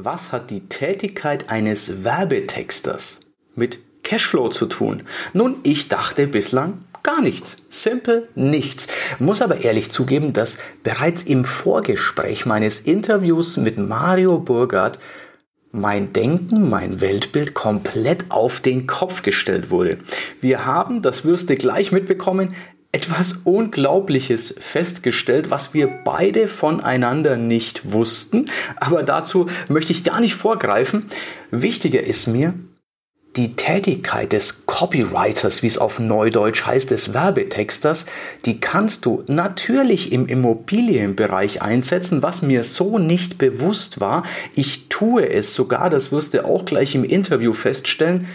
Was hat die Tätigkeit eines Werbetexters mit Cashflow zu tun? Nun, ich dachte bislang gar nichts. Simple nichts. Muss aber ehrlich zugeben, dass bereits im Vorgespräch meines Interviews mit Mario Burgard mein Denken, mein Weltbild komplett auf den Kopf gestellt wurde. Wir haben, das wirst du gleich mitbekommen, etwas Unglaubliches festgestellt, was wir beide voneinander nicht wussten. Aber dazu möchte ich gar nicht vorgreifen. Wichtiger ist mir, die Tätigkeit des Copywriters, wie es auf Neudeutsch heißt, des Werbetexters, die kannst du natürlich im Immobilienbereich einsetzen, was mir so nicht bewusst war. Ich tue es sogar, das wirst du auch gleich im Interview feststellen,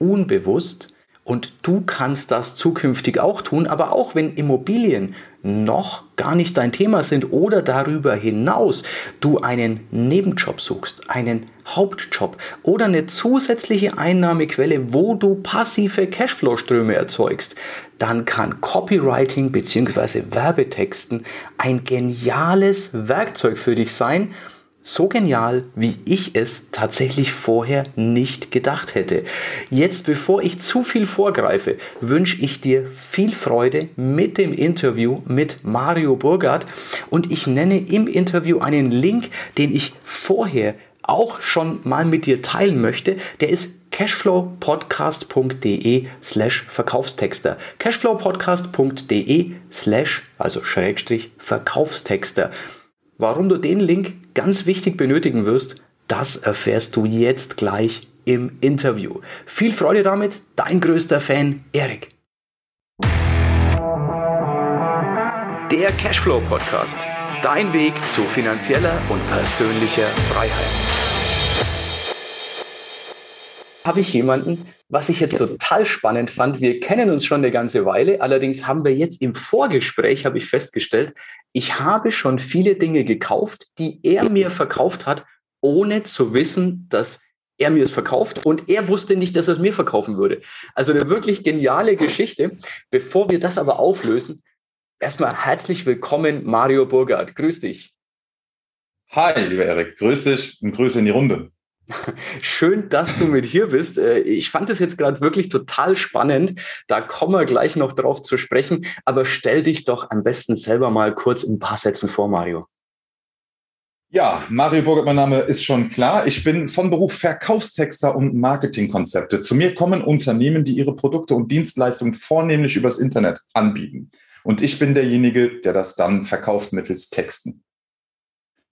unbewusst. Und du kannst das zukünftig auch tun, aber auch wenn Immobilien noch gar nicht dein Thema sind oder darüber hinaus du einen Nebenjob suchst, einen Hauptjob oder eine zusätzliche Einnahmequelle, wo du passive Cashflow-Ströme erzeugst, dann kann Copywriting bzw. Werbetexten ein geniales Werkzeug für dich sein, so genial, wie ich es tatsächlich vorher nicht gedacht hätte. Jetzt, bevor ich zu viel vorgreife, wünsche ich dir viel Freude mit dem Interview mit Mario Burgard und ich nenne im Interview einen Link, den ich vorher auch schon mal mit dir teilen möchte. Der ist cashflowpodcast.de slash Verkaufstexter. cashflowpodcast.de slash, also Schrägstrich Verkaufstexter. Warum du den Link ganz wichtig benötigen wirst, das erfährst du jetzt gleich im Interview. Viel Freude damit, dein größter Fan, Erik. Der Cashflow Podcast. Dein Weg zu finanzieller und persönlicher Freiheit habe ich jemanden, was ich jetzt total spannend fand. Wir kennen uns schon eine ganze Weile, allerdings haben wir jetzt im Vorgespräch, habe ich festgestellt, ich habe schon viele Dinge gekauft, die er mir verkauft hat, ohne zu wissen, dass er mir es verkauft und er wusste nicht, dass er es mir verkaufen würde. Also eine wirklich geniale Geschichte. Bevor wir das aber auflösen, erstmal herzlich willkommen, Mario Burgard. Grüß dich. Hi, lieber Erik. Grüß dich und Grüße in die Runde. Schön, dass du mit hier bist. Äh, ich fand es jetzt gerade wirklich total spannend. Da kommen wir gleich noch drauf zu sprechen. Aber stell dich doch am besten selber mal kurz in ein paar Sätzen vor, Mario. Ja, Mario Burgert, mein Name ist schon klar. Ich bin von Beruf Verkaufstexter und Marketingkonzepte. Zu mir kommen Unternehmen, die ihre Produkte und Dienstleistungen vornehmlich übers Internet anbieten. Und ich bin derjenige, der das dann verkauft mittels Texten.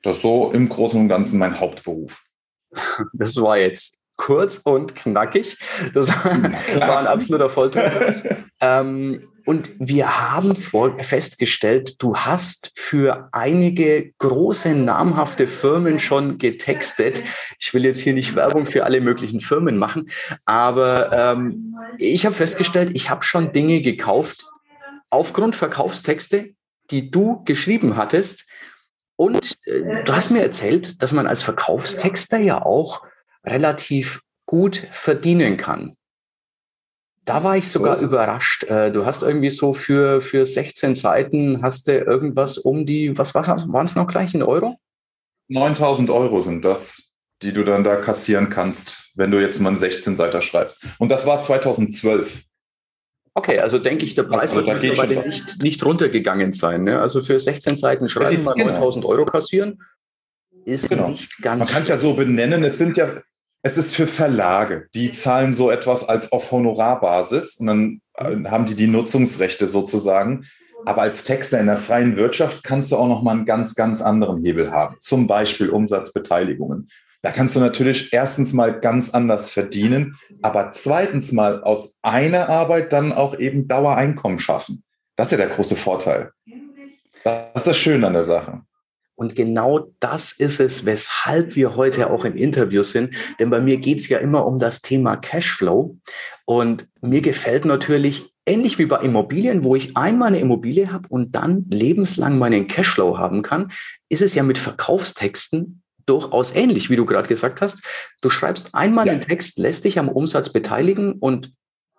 Das ist so im Großen und Ganzen mein Hauptberuf. Das war jetzt kurz und knackig. Das war ein absoluter Volltreffer. ähm, und wir haben festgestellt, du hast für einige große, namhafte Firmen schon getextet. Ich will jetzt hier nicht Werbung für alle möglichen Firmen machen, aber ähm, ich habe festgestellt, ich habe schon Dinge gekauft aufgrund Verkaufstexte, die du geschrieben hattest und äh, du hast mir erzählt, dass man als Verkaufstexter ja auch relativ gut verdienen kann. Da war ich sogar so überrascht. Äh, du hast irgendwie so für, für 16 Seiten hast du irgendwas um die, was waren es noch gleich in Euro? 9000 Euro sind das, die du dann da kassieren kannst, wenn du jetzt mal einen 16 Seiter schreibst. Und das war 2012. Okay, also denke ich, der Preis also, wird mittlerweile nicht, nicht runtergegangen sein. Ne? Also für 16 Seiten schreiben mal genau. 9000 Euro kassieren ist genau. nicht ganz. Man kann es ja so benennen. Es sind ja, es ist für Verlage, die zahlen so etwas als auf Honorarbasis und dann äh, haben die die Nutzungsrechte sozusagen. Aber als Texter in der freien Wirtschaft kannst du auch noch mal einen ganz, ganz anderen Hebel haben. Zum Beispiel Umsatzbeteiligungen. Da kannst du natürlich erstens mal ganz anders verdienen, aber zweitens mal aus einer Arbeit dann auch eben Dauereinkommen schaffen. Das ist ja der große Vorteil. Das ist das Schöne an der Sache. Und genau das ist es, weshalb wir heute auch im Interview sind. Denn bei mir geht es ja immer um das Thema Cashflow. Und mir gefällt natürlich, ähnlich wie bei Immobilien, wo ich einmal eine Immobilie habe und dann lebenslang meinen Cashflow haben kann, ist es ja mit Verkaufstexten durchaus ähnlich, wie du gerade gesagt hast. Du schreibst einmal ja. einen Text, lässt dich am Umsatz beteiligen und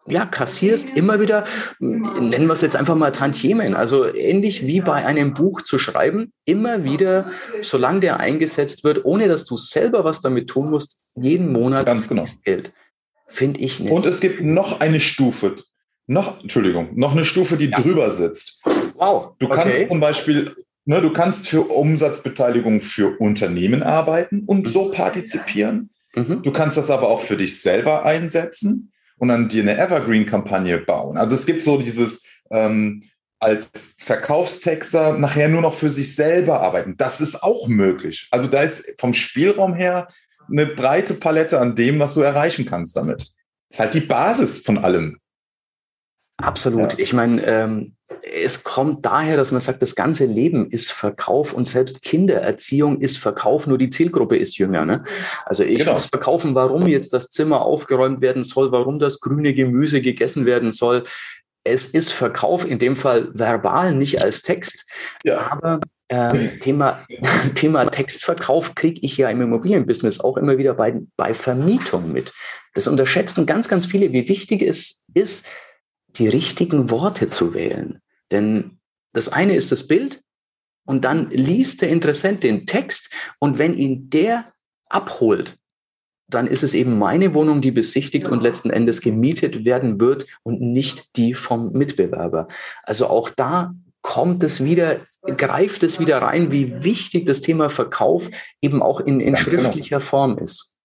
ja, kassierst immer wieder, nennen wir es jetzt einfach mal Tantiemen, also ähnlich wie bei einem Buch zu schreiben, immer wieder, solange der eingesetzt wird, ohne dass du selber was damit tun musst, jeden Monat Ganz genau. Geld. Finde ich nicht. Und es gibt noch eine Stufe, noch, Entschuldigung, noch eine Stufe, die ja. drüber sitzt. Wow. Du kannst okay. zum Beispiel, ne, du kannst für Umsatzbeteiligung für Unternehmen arbeiten und mhm. so partizipieren. Mhm. Du kannst das aber auch für dich selber einsetzen und dann dir eine Evergreen-Kampagne bauen. Also es gibt so dieses ähm, als Verkaufstexter nachher nur noch für sich selber arbeiten. Das ist auch möglich. Also da ist vom Spielraum her eine breite Palette an dem, was du erreichen kannst damit. Das ist halt die Basis von allem. Absolut. Ja. Ich meine, ähm, es kommt daher, dass man sagt, das ganze Leben ist Verkauf und selbst Kindererziehung ist Verkauf, nur die Zielgruppe ist jünger. Ne? Also ich genau. muss verkaufen, warum jetzt das Zimmer aufgeräumt werden soll, warum das grüne Gemüse gegessen werden soll. Es ist Verkauf, in dem Fall verbal, nicht als Text. Ja. Aber ähm, Thema, Thema Textverkauf kriege ich ja im Immobilienbusiness auch immer wieder bei, bei Vermietung mit. Das unterschätzen ganz, ganz viele, wie wichtig es ist, die richtigen Worte zu wählen. Denn das eine ist das Bild und dann liest der Interessent den Text und wenn ihn der abholt, dann ist es eben meine Wohnung, die besichtigt und letzten Endes gemietet werden wird und nicht die vom Mitbewerber. Also auch da kommt es wieder, greift es wieder rein, wie wichtig das Thema Verkauf eben auch in, in genau. schriftlicher genau. Form ist.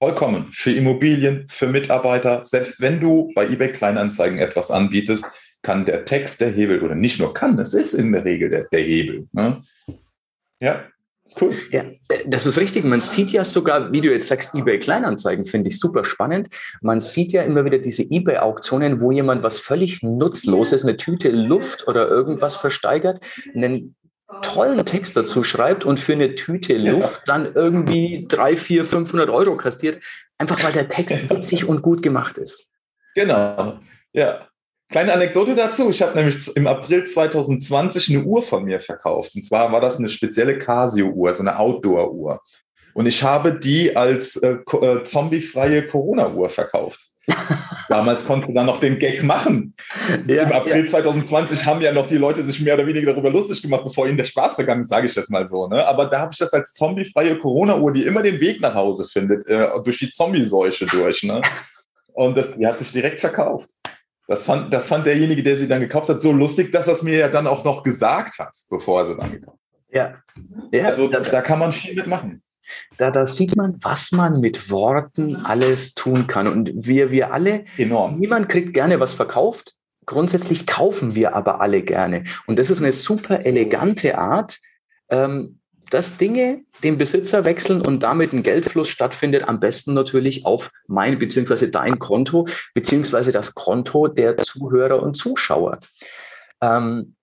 Vollkommen. Für Immobilien, für Mitarbeiter. Selbst wenn du bei eBay Kleinanzeigen etwas anbietest, kann der Text der Hebel oder nicht nur kann, das ist in der Regel der, der Hebel. Ne? Ja, cool. Ja, das ist richtig. Man sieht ja sogar, wie du jetzt sagst, eBay Kleinanzeigen, finde ich super spannend. Man sieht ja immer wieder diese eBay-Auktionen, wo jemand was völlig Nutzloses, eine Tüte Luft oder irgendwas versteigert, einen tollen Text dazu schreibt und für eine Tüte Luft ja. dann irgendwie drei, vier, 500 Euro kastiert, einfach weil der Text witzig und gut gemacht ist. Genau, ja. Kleine Anekdote dazu. Ich habe nämlich im April 2020 eine Uhr von mir verkauft. Und zwar war das eine spezielle Casio-Uhr, so eine Outdoor-Uhr. Und ich habe die als äh, äh, zombiefreie Corona-Uhr verkauft. Damals konntest du dann noch den Gag machen. Ja, Im April ja. 2020 haben ja noch die Leute sich mehr oder weniger darüber lustig gemacht, bevor ihnen der Spaß vergangen ist, sage ich jetzt mal so. Ne? Aber da habe ich das als zombiefreie Corona-Uhr, die immer den Weg nach Hause findet, äh, durch die Zombie-Seuche durch. Ne? Und das, die hat sich direkt verkauft. Das fand, das fand derjenige, der sie dann gekauft hat, so lustig, dass er es mir ja dann auch noch gesagt hat, bevor er sie dann gekauft hat. Ja. ja also da, da kann man viel mitmachen. Da, da sieht man, was man mit Worten alles tun kann. Und wir, wir alle, Enorm. niemand kriegt gerne was verkauft. Grundsätzlich kaufen wir aber alle gerne. Und das ist eine super elegante Art, ähm, dass Dinge den Besitzer wechseln und damit ein Geldfluss stattfindet, am besten natürlich auf mein bzw. dein Konto bzw. das Konto der Zuhörer und Zuschauer. Ähm,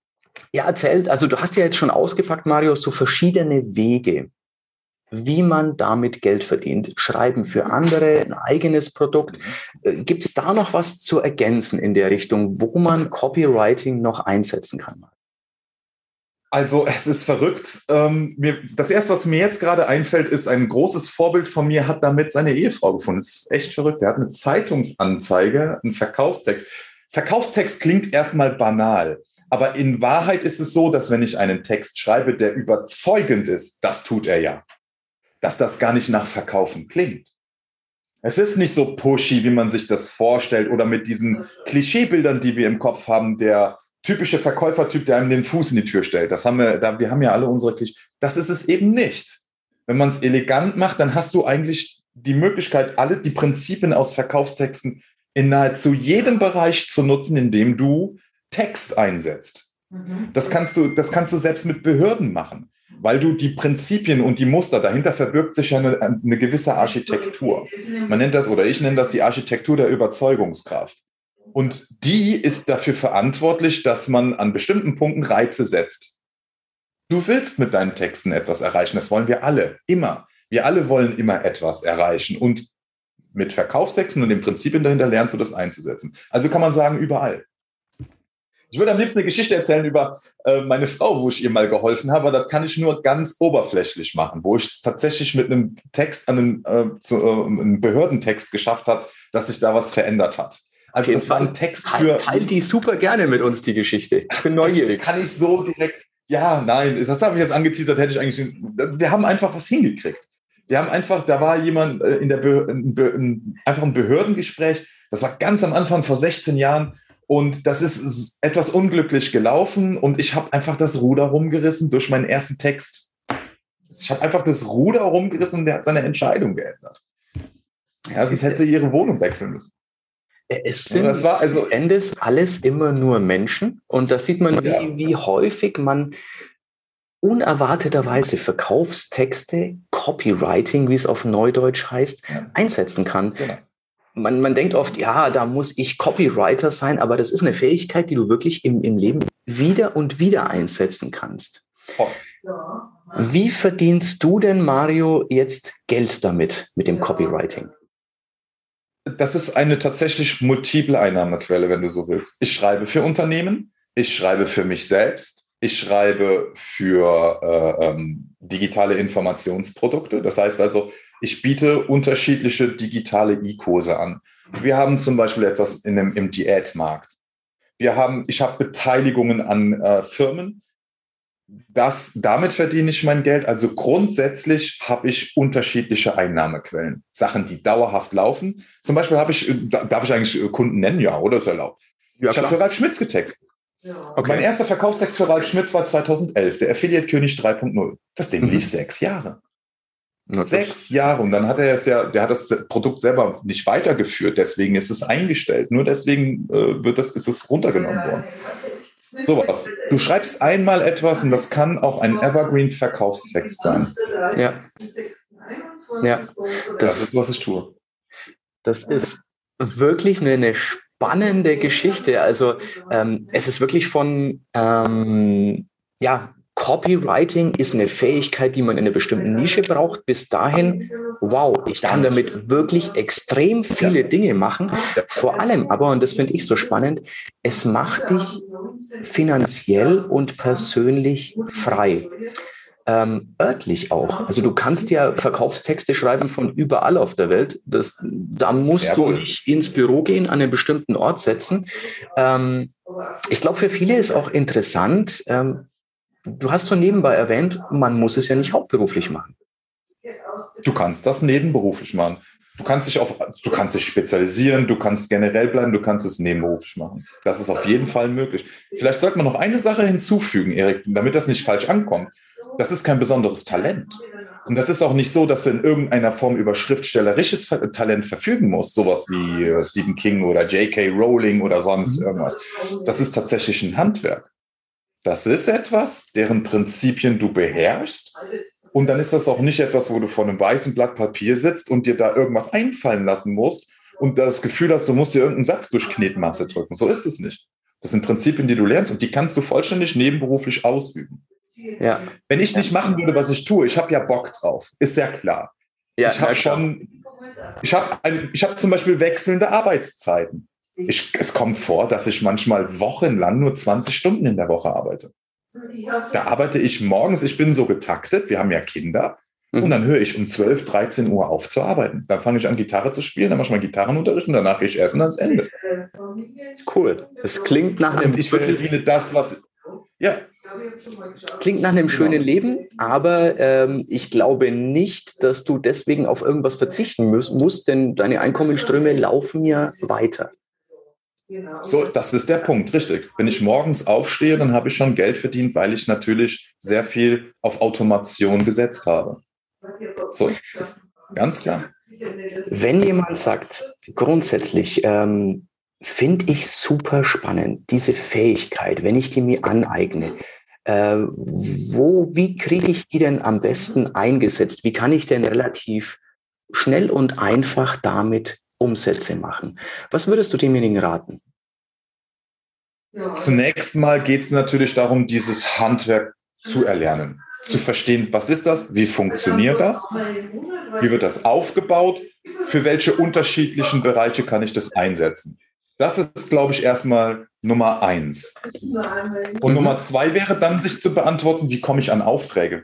ja, erzählt, also du hast ja jetzt schon ausgepackt, Mario, so verschiedene Wege, wie man damit Geld verdient. Schreiben für andere, ein eigenes Produkt. Äh, Gibt es da noch was zu ergänzen in der Richtung, wo man Copywriting noch einsetzen kann? Also es ist verrückt. Ähm, das Erste, was mir jetzt gerade einfällt, ist, ein großes Vorbild von mir hat damit seine Ehefrau gefunden. Das ist echt verrückt. Er hat eine Zeitungsanzeige, einen Verkaufstext. Verkaufstext klingt erstmal banal. Aber in Wahrheit ist es so, dass wenn ich einen Text schreibe, der überzeugend ist, das tut er ja, dass das gar nicht nach Verkaufen klingt. Es ist nicht so pushy, wie man sich das vorstellt oder mit diesen Klischeebildern, die wir im Kopf haben, der typische Verkäufertyp, der einem den Fuß in die Tür stellt. Das haben wir, da, wir haben ja alle unsere Klischees. Das ist es eben nicht. Wenn man es elegant macht, dann hast du eigentlich die Möglichkeit, alle die Prinzipien aus Verkaufstexten in nahezu jedem Bereich zu nutzen, in dem du Text einsetzt. Mhm. Das kannst du, das kannst du selbst mit Behörden machen, weil du die Prinzipien und die Muster, dahinter verbirgt sich ja eine, eine gewisse Architektur. Man nennt das, oder ich nenne das die Architektur der Überzeugungskraft. Und die ist dafür verantwortlich, dass man an bestimmten Punkten Reize setzt. Du willst mit deinen Texten etwas erreichen. Das wollen wir alle, immer. Wir alle wollen immer etwas erreichen. Und mit Verkaufstexten und den Prinzipien dahinter lernst du das einzusetzen. Also kann man sagen, überall. Ich würde am liebsten eine Geschichte erzählen über äh, meine Frau, wo ich ihr mal geholfen habe, aber das kann ich nur ganz oberflächlich machen, wo ich es tatsächlich mit einem Text, einem, äh, zu, äh, einem Behördentext geschafft habe, dass sich da was verändert hat. Also das war ein Text für. Teil die super gerne mit uns, die Geschichte. Ich bin neugierig. kann ich so direkt. Ja, nein, das habe ich jetzt angeteasert, hätte ich eigentlich. Wir haben einfach was hingekriegt. Wir haben einfach, da war jemand äh, in der Be in, einfach ein Behördengespräch. Das war ganz am Anfang vor 16 Jahren. Und das ist etwas unglücklich gelaufen und ich habe einfach das Ruder rumgerissen durch meinen ersten Text. Ich habe einfach das Ruder rumgerissen und der hat seine Entscheidung geändert. Ja, sonst hätte sie ihre Wohnung wechseln müssen. Es sind das war also Endes alles immer nur Menschen und da sieht man, wie, ja. wie häufig man unerwarteterweise Verkaufstexte, Copywriting, wie es auf Neudeutsch heißt, ja. einsetzen kann. Genau. Man, man denkt oft, ja, da muss ich Copywriter sein, aber das ist eine Fähigkeit, die du wirklich im, im Leben wieder und wieder einsetzen kannst. Oh. Wie verdienst du denn, Mario, jetzt Geld damit, mit dem Copywriting? Das ist eine tatsächlich multiple Einnahmequelle, wenn du so willst. Ich schreibe für Unternehmen, ich schreibe für mich selbst, ich schreibe für äh, ähm, digitale Informationsprodukte. Das heißt also, ich biete unterschiedliche digitale E-Kurse an. Wir haben zum Beispiel etwas in dem, im Diätmarkt. Wir haben, ich habe Beteiligungen an äh, Firmen, das, damit verdiene ich mein Geld. Also grundsätzlich habe ich unterschiedliche Einnahmequellen. Sachen, die dauerhaft laufen. Zum Beispiel habe ich, darf ich eigentlich Kunden nennen? Ja, oder ist erlaubt? Ja, ich habe für Ralf Schmitz getextet. Ja. Okay. Mein erster Verkaufstext für Ralf Schmitz war 2011, der Affiliate König 3.0. Das Ding mhm. lief sechs Jahre. Sechs Jahre. Und dann hat er jetzt ja, der hat das Produkt selber nicht weitergeführt. Deswegen ist es eingestellt. Nur deswegen äh, wird das, ist es runtergenommen worden. Sowas. Du schreibst einmal etwas und das kann auch ein Evergreen-Verkaufstext sein. Ja. Ja. Das, das, ist, was ich tue. Das ist wirklich eine, eine spannende Geschichte. Also ähm, es ist wirklich von ähm, ja, Copywriting ist eine Fähigkeit, die man in einer bestimmten Nische braucht. Bis dahin, wow, ich kann damit wirklich extrem viele Dinge machen. Vor allem aber, und das finde ich so spannend, es macht dich finanziell und persönlich frei. Ähm, örtlich auch. Also du kannst ja Verkaufstexte schreiben von überall auf der Welt. Das, da musst du nicht ins Büro gehen, an einen bestimmten Ort setzen. Ähm, ich glaube, für viele ist auch interessant, ähm, Du hast so nebenbei erwähnt, man muss es ja nicht hauptberuflich machen. Du kannst das nebenberuflich machen. Du kannst dich auf, du kannst dich spezialisieren, du kannst generell bleiben, du kannst es nebenberuflich machen. Das ist auf jeden Fall möglich. Vielleicht sollte man noch eine Sache hinzufügen, Erik, damit das nicht falsch ankommt. Das ist kein besonderes Talent. Und das ist auch nicht so, dass du in irgendeiner Form über schriftstellerisches Talent verfügen musst, sowas wie äh, Stephen King oder J.K. Rowling oder sonst irgendwas. Das ist tatsächlich ein Handwerk. Das ist etwas, deren Prinzipien du beherrschst. Und dann ist das auch nicht etwas, wo du vor einem weißen Blatt Papier sitzt und dir da irgendwas einfallen lassen musst und das Gefühl hast, du musst dir irgendeinen Satz durch Knetmasse drücken. So ist es nicht. Das sind Prinzipien, die du lernst und die kannst du vollständig nebenberuflich ausüben. Ja. Wenn ich nicht machen würde, was ich tue, ich habe ja Bock drauf, ist ja klar. Ja, ich habe schon, ich habe hab zum Beispiel wechselnde Arbeitszeiten. Ich, es kommt vor, dass ich manchmal wochenlang nur 20 Stunden in der Woche arbeite. Da arbeite ich morgens, ich bin so getaktet, wir haben ja Kinder, mhm. und dann höre ich um 12, 13 Uhr auf zu arbeiten. Dann fange ich an, Gitarre zu spielen, dann mache ich mal Gitarrenunterricht und danach gehe ich essen ans Ende. Cool. Es klingt nach einem. Und ich verdiene das, was. Ja. Klingt nach einem schönen Leben, aber ähm, ich glaube nicht, dass du deswegen auf irgendwas verzichten musst, musst, denn deine Einkommensströme laufen ja weiter. Genau. So, das ist der Punkt, richtig. Wenn ich morgens aufstehe, dann habe ich schon Geld verdient, weil ich natürlich sehr viel auf Automation gesetzt habe. So, ganz klar. Wenn jemand sagt, grundsätzlich ähm, finde ich super spannend, diese Fähigkeit, wenn ich die mir aneigne, äh, wo, wie kriege ich die denn am besten eingesetzt? Wie kann ich denn relativ schnell und einfach damit Umsätze machen. Was würdest du demjenigen raten? Zunächst mal geht es natürlich darum, dieses Handwerk zu erlernen, zu verstehen, was ist das, wie funktioniert das, wie wird das aufgebaut, für welche unterschiedlichen Bereiche kann ich das einsetzen. Das ist, glaube ich, erstmal Nummer eins. Und mhm. Nummer zwei wäre dann, sich zu beantworten, wie komme ich an Aufträge?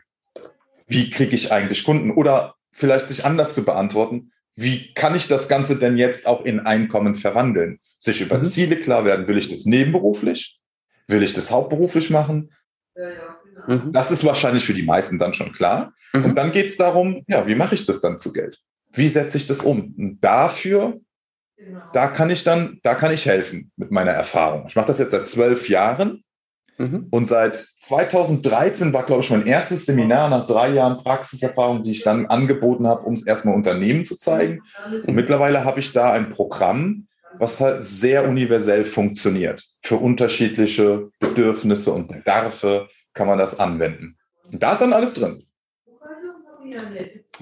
Wie kriege ich eigentlich Kunden? Oder vielleicht sich anders zu beantworten, wie kann ich das Ganze denn jetzt auch in Einkommen verwandeln? Sich über mhm. Ziele klar werden, will ich das nebenberuflich? Will ich das hauptberuflich machen? Mhm. Das ist wahrscheinlich für die meisten dann schon klar. Mhm. Und dann geht es darum, ja, wie mache ich das dann zu Geld? Wie setze ich das um? Und dafür, da kann ich dann, da kann ich helfen mit meiner Erfahrung. Ich mache das jetzt seit zwölf Jahren Mhm. Und seit 2013 war, glaube ich, mein erstes Seminar nach drei Jahren Praxiserfahrung, die ich dann angeboten habe, um es erstmal Unternehmen zu zeigen. Und mittlerweile habe ich da ein Programm, was halt sehr universell funktioniert. Für unterschiedliche Bedürfnisse und Bedarfe kann man das anwenden. Und da ist dann alles drin.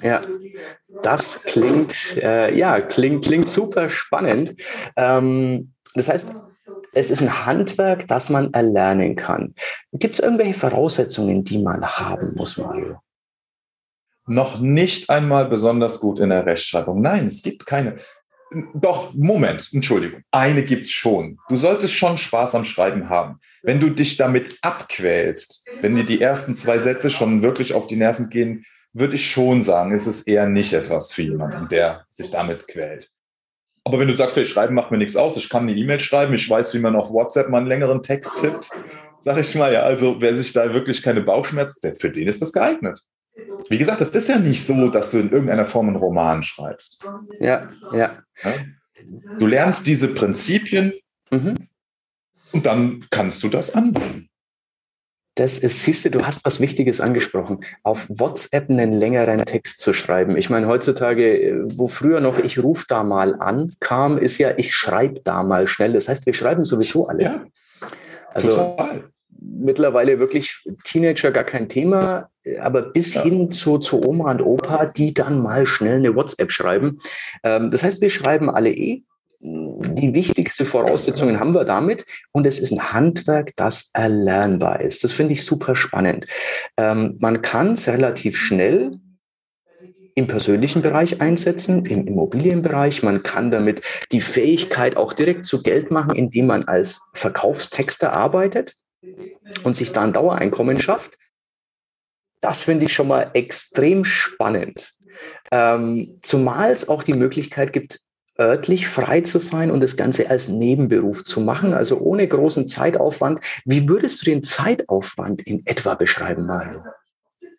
Ja, das klingt, äh, ja, klingt, klingt super spannend. Ähm, das heißt, es ist ein Handwerk, das man erlernen kann. Gibt es irgendwelche Voraussetzungen, die man haben muss, Mario? Noch nicht einmal besonders gut in der Rechtschreibung. Nein, es gibt keine. Doch, Moment, Entschuldigung. Eine gibt es schon. Du solltest schon Spaß am Schreiben haben. Wenn du dich damit abquälst, wenn dir die ersten zwei Sätze schon wirklich auf die Nerven gehen, würde ich schon sagen, es ist eher nicht etwas für jemanden, der sich damit quält. Aber wenn du sagst, hey, schreiben macht mir nichts aus, ich kann eine E-Mail schreiben, ich weiß, wie man auf WhatsApp mal einen längeren Text tippt, sag ich mal, ja, also wer sich da wirklich keine Bauchschmerzen, für den ist das geeignet. Wie gesagt, das ist ja nicht so, dass du in irgendeiner Form einen Roman schreibst. Ja, ja. ja? Du lernst diese Prinzipien mhm. und dann kannst du das anwenden. Das ist, siehst du, du hast was Wichtiges angesprochen. Auf WhatsApp einen längeren Text zu schreiben. Ich meine, heutzutage, äh, wo früher noch ich ruf da mal an kam, ist ja, ich schreibe da mal schnell. Das heißt, wir schreiben sowieso alle. Ja, also total. mittlerweile wirklich Teenager gar kein Thema, aber bis ja. hin zu, zu Oma und Opa, die dann mal schnell eine WhatsApp schreiben. Ähm, das heißt, wir schreiben alle eh die wichtigste Voraussetzungen haben wir damit und es ist ein Handwerk, das erlernbar ist. Das finde ich super spannend. Ähm, man kann es relativ schnell im persönlichen Bereich einsetzen, im Immobilienbereich. Man kann damit die Fähigkeit auch direkt zu Geld machen, indem man als Verkaufstexter arbeitet und sich da ein Dauereinkommen schafft. Das finde ich schon mal extrem spannend. Ähm, zumal es auch die Möglichkeit gibt, örtlich frei zu sein und das Ganze als Nebenberuf zu machen, also ohne großen Zeitaufwand. Wie würdest du den Zeitaufwand in etwa beschreiben, Mario?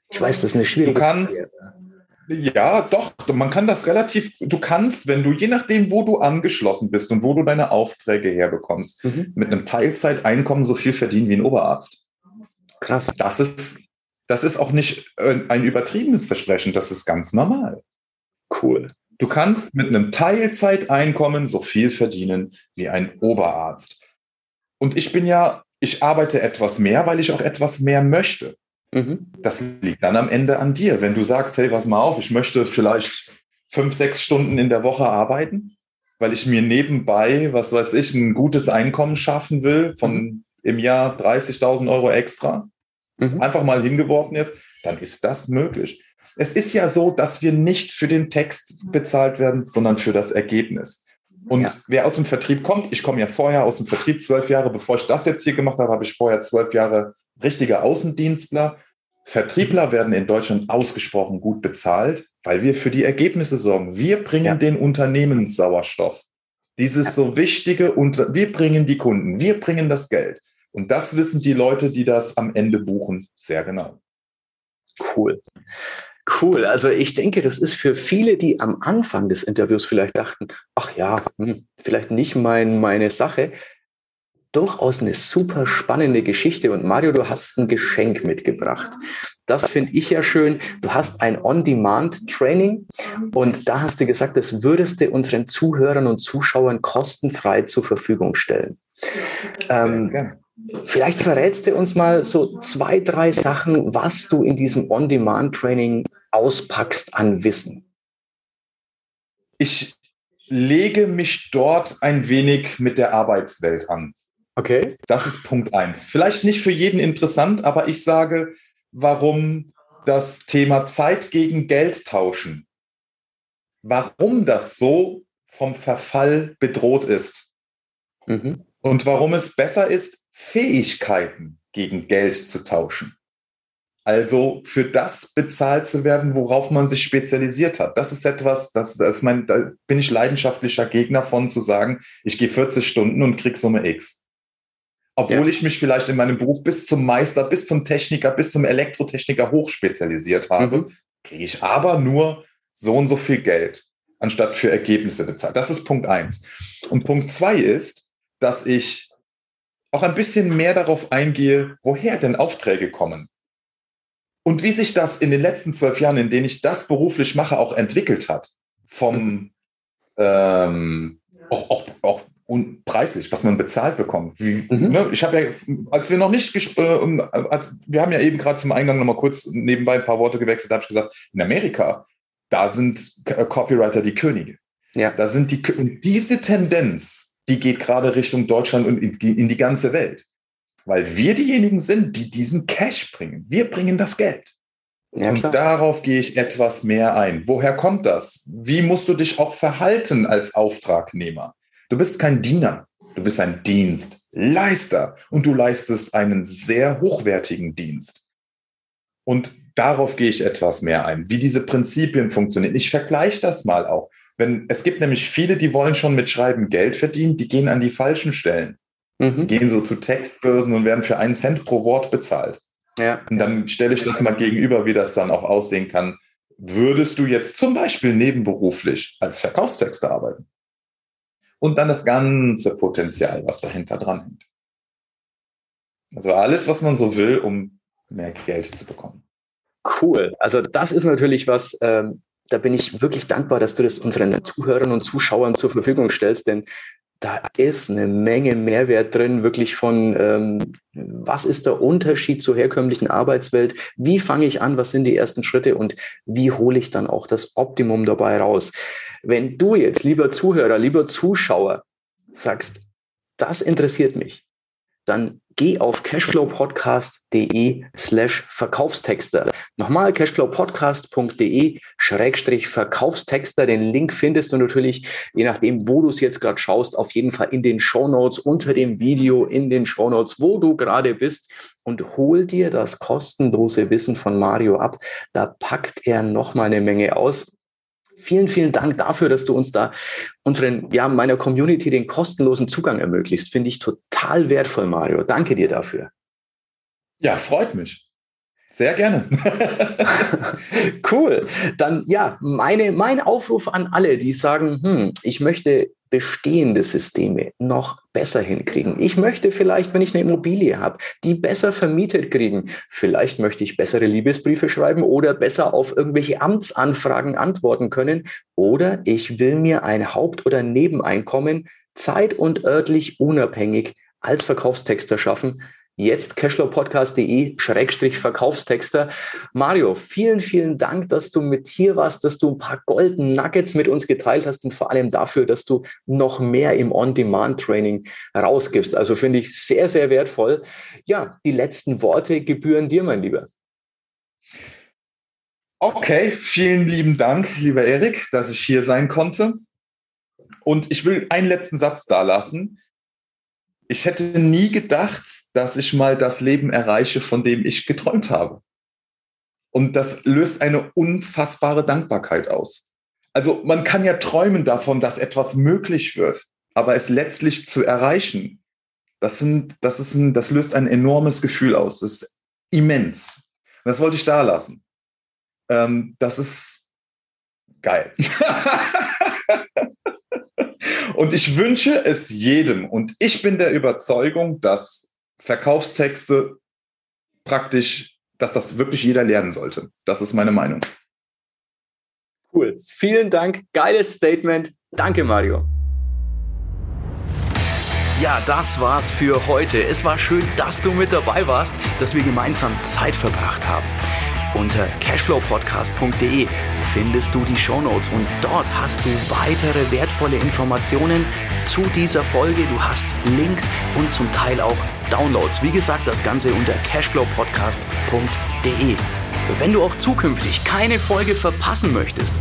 Ich weiß, das ist eine schwierige Du kannst, Frage. ja, doch, man kann das relativ, du kannst, wenn du, je nachdem, wo du angeschlossen bist und wo du deine Aufträge herbekommst, mhm. mit einem Teilzeiteinkommen so viel verdienen wie ein Oberarzt. Krass. Das ist, das ist auch nicht ein übertriebenes Versprechen, das ist ganz normal. Cool. Du kannst mit einem Teilzeiteinkommen so viel verdienen wie ein Oberarzt. Und ich bin ja, ich arbeite etwas mehr, weil ich auch etwas mehr möchte. Mhm. Das liegt dann am Ende an dir. Wenn du sagst, hey, pass mal auf, ich möchte vielleicht fünf, sechs Stunden in der Woche arbeiten, weil ich mir nebenbei, was weiß ich, ein gutes Einkommen schaffen will von mhm. im Jahr 30.000 Euro extra, mhm. einfach mal hingeworfen jetzt, dann ist das möglich. Es ist ja so, dass wir nicht für den Text bezahlt werden, sondern für das Ergebnis. Und ja. wer aus dem Vertrieb kommt, ich komme ja vorher aus dem Vertrieb, zwölf Jahre, bevor ich das jetzt hier gemacht habe, habe ich vorher zwölf Jahre richtiger Außendienstler. Vertriebler werden in Deutschland ausgesprochen gut bezahlt, weil wir für die Ergebnisse sorgen. Wir bringen ja. den Unternehmen Sauerstoff. Dieses ja. so wichtige, und wir bringen die Kunden, wir bringen das Geld. Und das wissen die Leute, die das am Ende buchen, sehr genau. Cool. Cool. Also ich denke, das ist für viele, die am Anfang des Interviews vielleicht dachten, ach ja, hm, vielleicht nicht mein, meine Sache, durchaus eine super spannende Geschichte. Und Mario, du hast ein Geschenk mitgebracht. Das finde ich ja schön. Du hast ein On-Demand-Training und da hast du gesagt, das würdest du unseren Zuhörern und Zuschauern kostenfrei zur Verfügung stellen. Ähm, vielleicht verrätst du uns mal so zwei, drei Sachen, was du in diesem On-Demand-Training auspackst an Wissen? Ich lege mich dort ein wenig mit der Arbeitswelt an. Okay. Das ist Punkt eins. Vielleicht nicht für jeden interessant, aber ich sage, warum das Thema Zeit gegen Geld tauschen, warum das so vom Verfall bedroht ist mhm. und warum es besser ist, Fähigkeiten gegen Geld zu tauschen Also für das bezahlt zu werden, worauf man sich spezialisiert hat. Das ist etwas, das, das mein, da bin ich leidenschaftlicher Gegner von zu sagen, ich gehe 40 Stunden und krieg Summe X. Obwohl ja. ich mich vielleicht in meinem Beruf bis zum Meister, bis zum Techniker, bis zum Elektrotechniker hochspezialisiert habe, mhm. kriege ich aber nur so und so viel Geld, anstatt für Ergebnisse bezahlt. Das ist Punkt eins. Und Punkt zwei ist, dass ich auch ein bisschen mehr darauf eingehe, woher denn Aufträge kommen. Und wie sich das in den letzten zwölf Jahren, in denen ich das beruflich mache, auch entwickelt hat. Vom ähm, auch, auch, auch preislich, was man bezahlt bekommt. Wie, mhm. ne, ich habe ja, als wir noch nicht, äh, als, wir haben ja eben gerade zum Eingang nochmal kurz nebenbei ein paar Worte gewechselt, habe ich gesagt, in Amerika, da sind Copywriter die Könige. Ja. Da sind die, und diese Tendenz, die geht gerade Richtung Deutschland und in, in die ganze Welt weil wir diejenigen sind, die diesen Cash bringen. Wir bringen das Geld. Ja, und darauf gehe ich etwas mehr ein. Woher kommt das? Wie musst du dich auch verhalten als Auftragnehmer? Du bist kein Diener, du bist ein Dienstleister und du leistest einen sehr hochwertigen Dienst. Und darauf gehe ich etwas mehr ein, wie diese Prinzipien funktionieren. Ich vergleiche das mal auch. Wenn, es gibt nämlich viele, die wollen schon mit Schreiben Geld verdienen, die gehen an die falschen Stellen. Mhm. Gehen so zu Textbörsen und werden für einen Cent pro Wort bezahlt. Ja. Und dann stelle ich das mal gegenüber, wie das dann auch aussehen kann. Würdest du jetzt zum Beispiel nebenberuflich als Verkaufstexter arbeiten? Und dann das ganze Potenzial, was dahinter dran hängt. Also alles, was man so will, um mehr Geld zu bekommen. Cool. Also das ist natürlich was, ähm, da bin ich wirklich dankbar, dass du das unseren Zuhörern und Zuschauern zur Verfügung stellst, denn da ist eine Menge Mehrwert drin, wirklich von, ähm, was ist der Unterschied zur herkömmlichen Arbeitswelt, wie fange ich an, was sind die ersten Schritte? Und wie hole ich dann auch das Optimum dabei raus. Wenn du jetzt, lieber Zuhörer, lieber Zuschauer, sagst, das interessiert mich, dann geh auf cashflowpodcast.de slash Verkaufstexter. Nochmal cashflowpodcast.de schrägstrich Verkaufstexter. Den Link findest du natürlich, je nachdem, wo du es jetzt gerade schaust, auf jeden Fall in den Shownotes, unter dem Video, in den Shownotes, wo du gerade bist und hol dir das kostenlose Wissen von Mario ab. Da packt er nochmal eine Menge aus vielen, vielen Dank dafür, dass du uns da unseren, ja, meiner Community den kostenlosen Zugang ermöglicht. Finde ich total wertvoll, Mario. Danke dir dafür. Ja, freut mich. Sehr gerne. cool. Dann ja, meine, mein Aufruf an alle, die sagen, hm, ich möchte bestehende Systeme noch besser hinkriegen. Ich möchte vielleicht, wenn ich eine Immobilie habe, die besser vermietet kriegen. Vielleicht möchte ich bessere Liebesbriefe schreiben oder besser auf irgendwelche Amtsanfragen antworten können. Oder ich will mir ein Haupt- oder Nebeneinkommen zeit- und örtlich unabhängig als Verkaufstexter schaffen jetzt cashflowpodcast.de Schrägstrich Verkaufstexter. Mario, vielen, vielen Dank, dass du mit hier warst, dass du ein paar Golden Nuggets mit uns geteilt hast und vor allem dafür, dass du noch mehr im On-Demand-Training rausgibst. Also finde ich sehr, sehr wertvoll. Ja, die letzten Worte gebühren dir, mein Lieber. Okay, vielen lieben Dank, lieber Erik, dass ich hier sein konnte. Und ich will einen letzten Satz da lassen ich hätte nie gedacht, dass ich mal das Leben erreiche, von dem ich geträumt habe. Und das löst eine unfassbare Dankbarkeit aus. Also man kann ja träumen davon, dass etwas möglich wird, aber es letztlich zu erreichen, das, sind, das, ist ein, das löst ein enormes Gefühl aus. Das ist immens. Und das wollte ich da lassen. Ähm, das ist geil. Und ich wünsche es jedem. Und ich bin der Überzeugung, dass Verkaufstexte praktisch, dass das wirklich jeder lernen sollte. Das ist meine Meinung. Cool. Vielen Dank. Geiles Statement. Danke, Mario. Ja, das war's für heute. Es war schön, dass du mit dabei warst, dass wir gemeinsam Zeit verbracht haben. Unter cashflowpodcast.de findest du die Shownotes und dort hast du weitere wertvolle Informationen zu dieser Folge. Du hast Links und zum Teil auch Downloads. Wie gesagt, das Ganze unter cashflowpodcast.de. Wenn du auch zukünftig keine Folge verpassen möchtest,